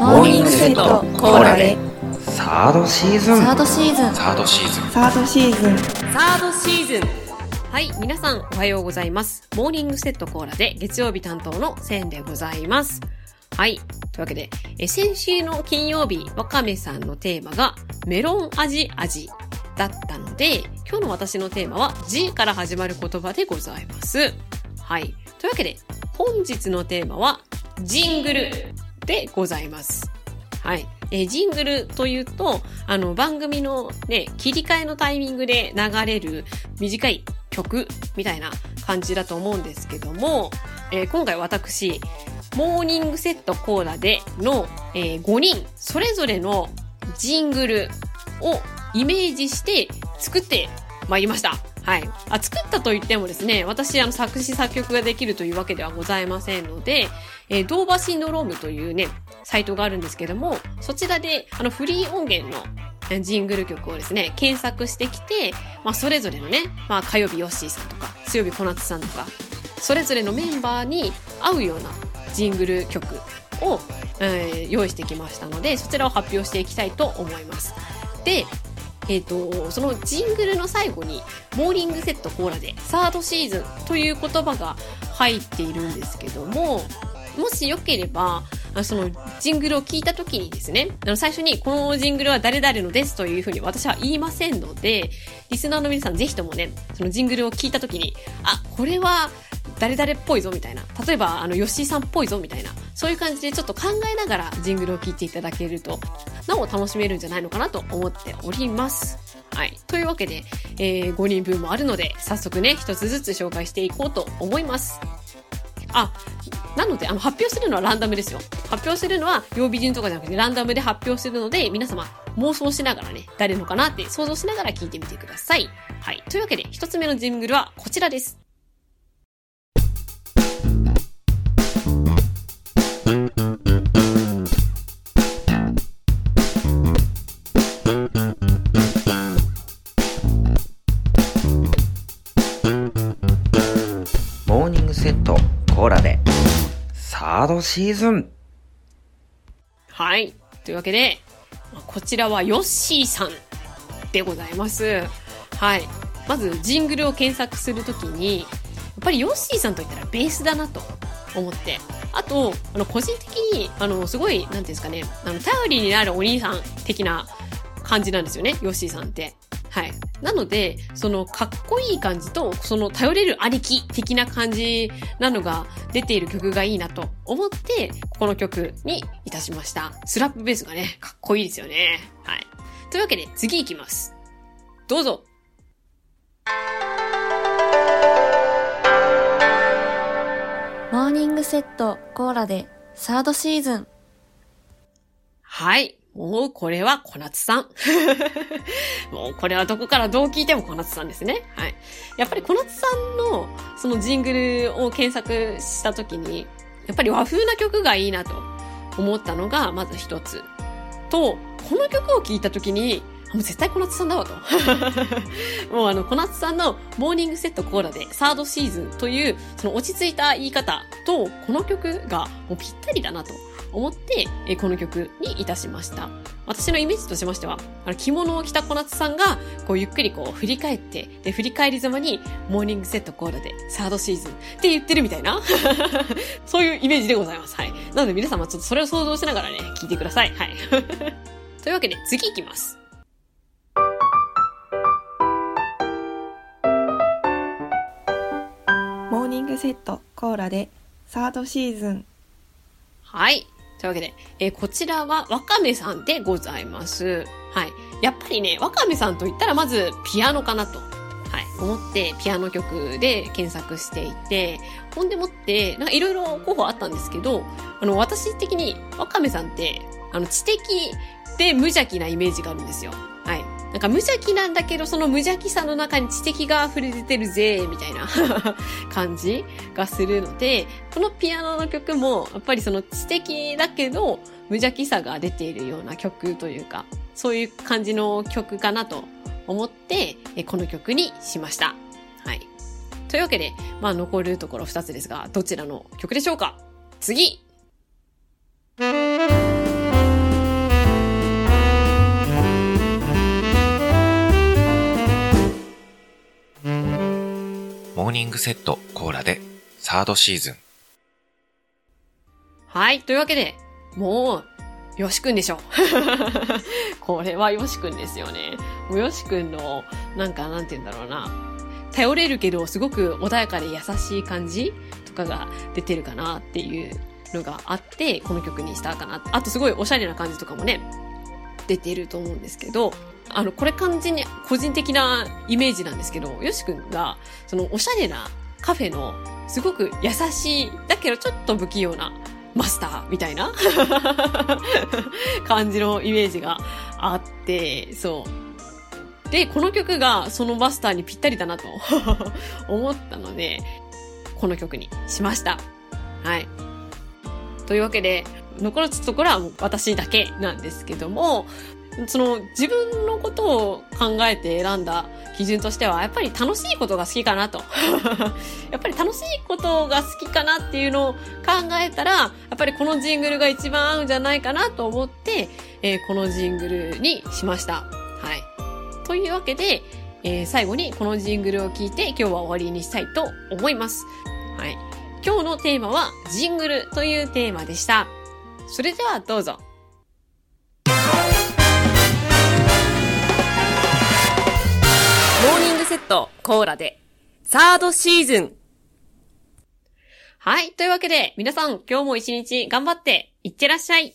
モーニングセットコーラでサードシーズンサードシーズンサードシーズンサードシーズンサードシーズンはい、皆さんおはようございます。モーニングセットコーラで月曜日担当のセンでございます。はい。というわけで、え先週の金曜日、わかめさんのテーマがメロン味味だったので、今日の私のテーマは G から始まる言葉でございます。はい。というわけで、本日のテーマはジングルでございます。はい。えージングルというと、あの、番組のね、切り替えのタイミングで流れる短い曲みたいな感じだと思うんですけども、えー今回私、モーニングセットコーラでの、えー5人、それぞれのジングルをイメージして作ってまいりました。はい。あ、作ったと言ってもですね、私、あの、作詞作曲ができるというわけではございませんので、えー、ドーバシンドロームというね、サイトがあるんですけども、そちらで、あの、フリー音源のジングル曲をですね、検索してきて、まあ、それぞれのね、まあ、火曜日ヨッシーさんとか、水曜日小夏さんとか、それぞれのメンバーに合うようなジングル曲を、えー用意してきましたので、そちらを発表していきたいと思います。で、えっ、と、そのジングルの最後に、モーニングセットコーラで、サードシーズンという言葉が入っているんですけども、もしよければ、そのジングルを聞いた時にですね、あの最初にこのジングルは誰々のですというふうに私は言いませんので、リスナーの皆さんぜひともね、そのジングルを聞いた時に、あ、これは誰々っぽいぞみたいな。例えば、あの、吉井さんっぽいぞみたいな。そういう感じでちょっと考えながらジングルを聞いていただけると、なお楽しめるんじゃないのかなと思っております。はい。というわけで、えー5人分もあるので、早速ね、一つずつ紹介していこうと思います。あ、なので、あの、発表するのはランダムですよ。発表するのは曜日順とかじゃなくてランダムで発表するので、皆様妄想しながらね、誰のかなって想像しながら聞いてみてください。はい。というわけで、一つ目のジングルはこちらです。セットコーラでサードシーズンはい。というわけで、こちらはヨッシーさんでございます。はい。まず、ジングルを検索するときに、やっぱりヨッシーさんといったらベースだなと思って。あと、あの、個人的に、あの、すごい、なんていうんですかね、あの、頼りになるお兄さん的な感じなんですよね、ヨッシーさんって。はい。なので、その、かっこいい感じと、その、頼れる兄貴的な感じなのが出ている曲がいいなと思って、この曲にいたしました。スラップベースがね、かっこいいですよね。はい。というわけで、次行きます。どうぞ。モーニングセットコーラでサードシーズンはい。もうこれは小夏さん。もうこれはどこからどう聞いても小夏さんですね。はい。やっぱり小夏さんのそのジングルを検索したときに、やっぱり和風な曲がいいなと思ったのがまず一つ。と、この曲を聴いたときに、もう絶対小夏さんだわと。もうあの、小夏さんのモーニングセットコーラでサードシーズンという、その落ち着いた言い方と、この曲がもうぴったりだなと思って、えーこの曲にいたしました。私のイメージとしましては、あの着物を着た小夏さんが、こうゆっくりこう振り返って、で、振り返りざまに、モーニングセットコーラでサードシーズンって言ってるみたいな、そういうイメージでございます。はい。なので皆様ちょっとそれを想像しながらね、聞いてください。はい。というわけで次行きます。モーニングセットコーラでサードシーズンはい。というわけで、えーこちらはわかめさんでございます。はい。やっぱりね、わかめさんと言ったらまずピアノかなと。はい。思ってピアノ曲で検索していて、ほんでもって、なんかいろいろ候補あったんですけど、あの、私的にわかめさんって、あの、知的で無邪気なイメージがあるんですよ。はい。なんか無邪気なんだけど、その無邪気さの中に知的が溢れ出てるぜ、みたいな 感じがするので、このピアノの曲も、やっぱりその知的だけど、無邪気さが出ているような曲というか、そういう感じの曲かなと思って、この曲にしました。はい。というわけで、まあ残るところ2つですが、どちらの曲でしょうか？次ニングセットコーラでサードシーズン。はい。というわけで、もう、よしくんでしょ。これはよしくんですよね。もうよしくんの、なんか、なんて言うんだろうな。頼れるけど、すごく穏やかで優しい感じとかが出てるかなっていうのがあって、この曲にしたかな。あとすごいおしゃれな感じとかもね、出てると思うんですけど、あの、これ完全に個人的なイメージなんですけど、よしくんが、そのおしゃれなカフェの、すごく優しい、だけどちょっと不器用なマスターみたいな 感じのイメージがあって、そう。で、この曲がそのマスターにぴったりだなと 思ったので、この曲にしました。はい。というわけで、残るところはもう私だけなんですけども、その自分のことを考えて選んだ基準としては、やっぱり楽しいことが好きかなと。やっぱり楽しいことが好きかなっていうのを考えたら、やっぱりこのジングルが一番合うんじゃないかなと思って、えーこのジングルにしました。はい。というわけで、えー最後にこのジングルを聞いて今日は終わりにしたいと思います。はい。今日のテーマはジングルというテーマでした。それではどうぞ。モーニングセットコーラでサードシーズン。はい。というわけで皆さん今日も一日頑張っていってらっしゃい。